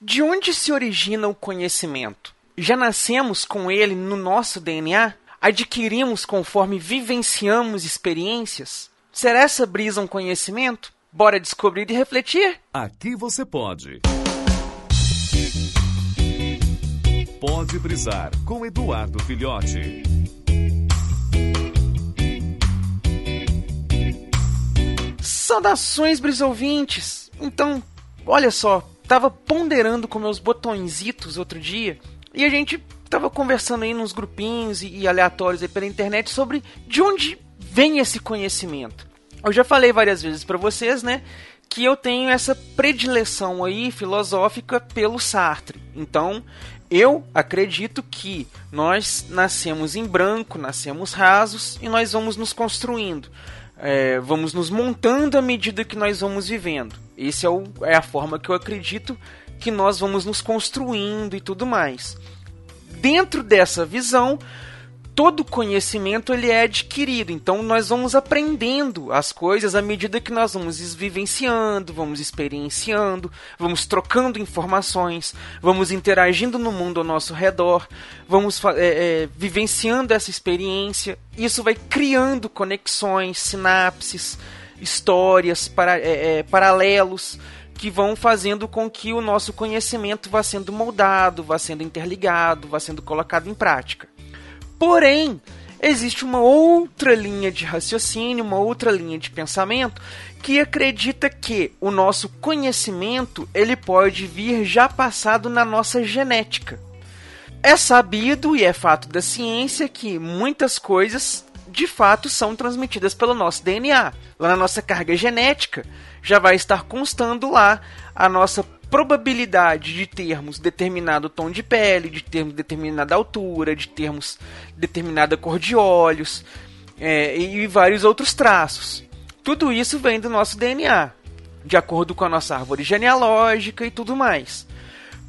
De onde se origina o conhecimento? Já nascemos com ele no nosso DNA? Adquirimos conforme vivenciamos experiências? Será essa brisa um conhecimento? Bora descobrir e refletir? Aqui você pode. Pode brisar com Eduardo Filhote. Saudações, brisouvintes! Então, olha só, tava ponderando com meus botõezitos outro dia e a gente tava conversando aí nos grupinhos e, e aleatórios aí pela internet sobre de onde vem esse conhecimento. Eu já falei várias vezes para vocês, né, que eu tenho essa predileção aí filosófica pelo Sartre. Então, eu acredito que nós nascemos em branco, nascemos rasos e nós vamos nos construindo é, vamos nos montando à medida que nós vamos vivendo. Essa é, é a forma que eu acredito que nós vamos nos construindo e tudo mais. Dentro dessa visão, todo conhecimento ele é adquirido. Então nós vamos aprendendo as coisas à medida que nós vamos vivenciando, vamos experienciando, vamos trocando informações, vamos interagindo no mundo ao nosso redor, vamos é, é, vivenciando essa experiência. Isso vai criando conexões, sinapses, histórias, para, é, é paralelos que vão fazendo com que o nosso conhecimento vá sendo moldado, vá sendo interligado, vá sendo colocado em prática. Porém, existe uma outra linha de raciocínio, uma outra linha de pensamento que acredita que o nosso conhecimento ele pode vir já passado na nossa genética. É sabido e é fato da ciência que muitas coisas de fato são transmitidas pelo nosso DNA. Lá na nossa carga genética já vai estar constando lá a nossa probabilidade de termos determinado tom de pele, de termos determinada altura, de termos determinada cor de olhos é, e vários outros traços. Tudo isso vem do nosso DNA, de acordo com a nossa árvore genealógica e tudo mais.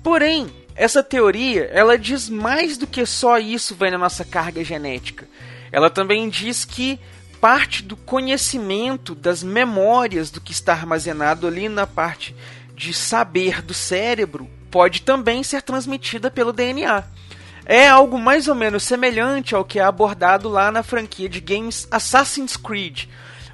Porém, essa teoria ela diz mais do que só isso vem na nossa carga genética. Ela também diz que parte do conhecimento, das memórias do que está armazenado ali na parte de saber do cérebro pode também ser transmitida pelo DNA. É algo mais ou menos semelhante ao que é abordado lá na franquia de games Assassin's Creed,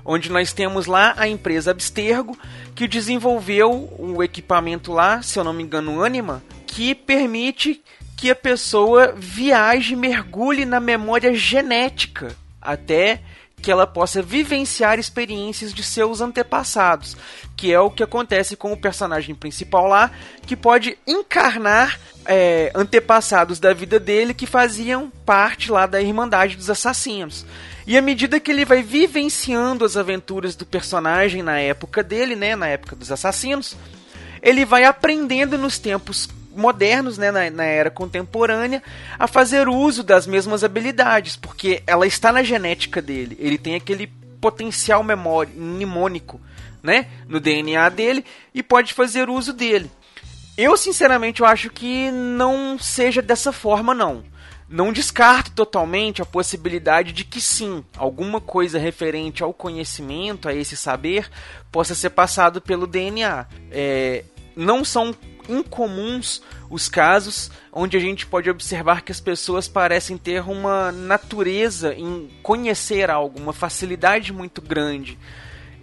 onde nós temos lá a empresa Abstergo, que desenvolveu o equipamento lá, se eu não me engano, Anima, que permite que a pessoa viaje, mergulhe na memória genética até que ela possa vivenciar experiências de seus antepassados, que é o que acontece com o personagem principal lá, que pode encarnar é, antepassados da vida dele que faziam parte lá da Irmandade dos Assassinos. E à medida que ele vai vivenciando as aventuras do personagem na época dele, né, na época dos assassinos, ele vai aprendendo nos tempos modernos, né, na, na, era contemporânea, a fazer uso das mesmas habilidades, porque ela está na genética dele. Ele tem aquele potencial memória, mnemônico né, no DNA dele e pode fazer uso dele. Eu, sinceramente, eu acho que não seja dessa forma, não. Não descarto totalmente a possibilidade de que sim, alguma coisa referente ao conhecimento, a esse saber, possa ser passado pelo DNA. É, não são incomuns os casos onde a gente pode observar que as pessoas parecem ter uma natureza em conhecer algo, uma facilidade muito grande.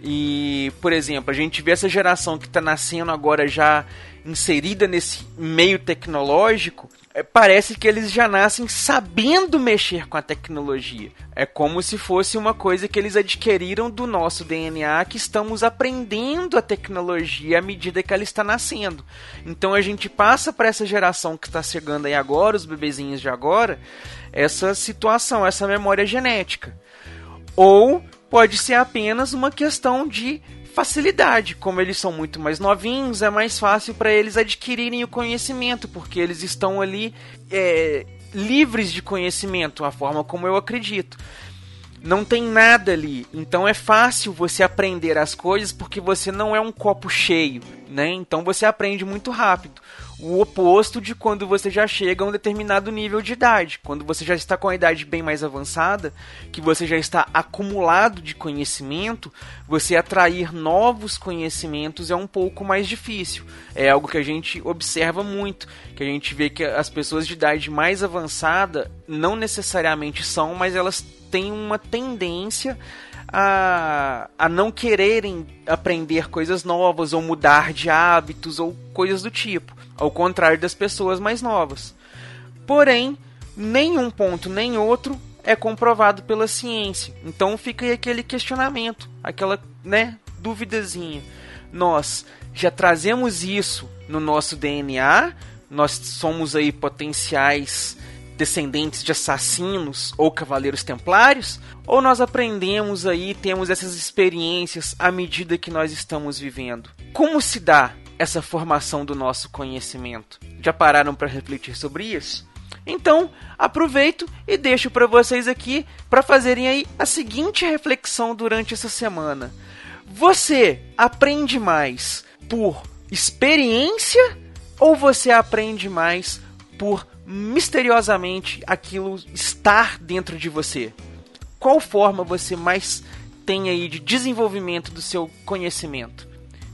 E, por exemplo, a gente vê essa geração que está nascendo agora já inserida nesse meio tecnológico, é, parece que eles já nascem sabendo mexer com a tecnologia. É como se fosse uma coisa que eles adquiriram do nosso DNA, que estamos aprendendo a tecnologia à medida que ela está nascendo. Então a gente passa para essa geração que está chegando aí agora, os bebezinhos de agora, essa situação, essa memória genética. Ou pode ser apenas uma questão de facilidade. Como eles são muito mais novinhos, é mais fácil para eles adquirirem o conhecimento, porque eles estão ali é, livres de conhecimento, a forma como eu acredito. não tem nada ali. Então é fácil você aprender as coisas porque você não é um copo cheio, né? Então você aprende muito rápido. O oposto de quando você já chega a um determinado nível de idade, quando você já está com a idade bem mais avançada, que você já está acumulado de conhecimento, você atrair novos conhecimentos é um pouco mais difícil. É algo que a gente observa muito, que a gente vê que as pessoas de idade mais avançada não necessariamente são, mas elas têm uma tendência a, a não quererem aprender coisas novas ou mudar de hábitos ou coisas do tipo, ao contrário das pessoas mais novas. Porém, nenhum ponto nem outro é comprovado pela ciência. Então fica aí aquele questionamento, aquela, né, duvidazinha. Nós já trazemos isso no nosso DNA, nós somos aí potenciais descendentes de assassinos ou cavaleiros templários, ou nós aprendemos aí, temos essas experiências à medida que nós estamos vivendo? Como se dá essa formação do nosso conhecimento? Já pararam para refletir sobre isso? Então, aproveito e deixo para vocês aqui para fazerem aí a seguinte reflexão durante essa semana. Você aprende mais por experiência ou você aprende mais por misteriosamente aquilo estar dentro de você? Qual forma você mais tem aí de desenvolvimento do seu conhecimento?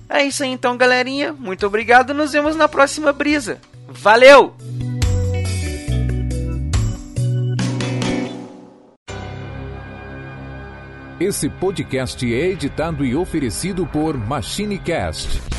É isso aí então, galerinha. Muito obrigado. Nos vemos na próxima brisa. Valeu! Esse podcast é editado e oferecido por MachineCast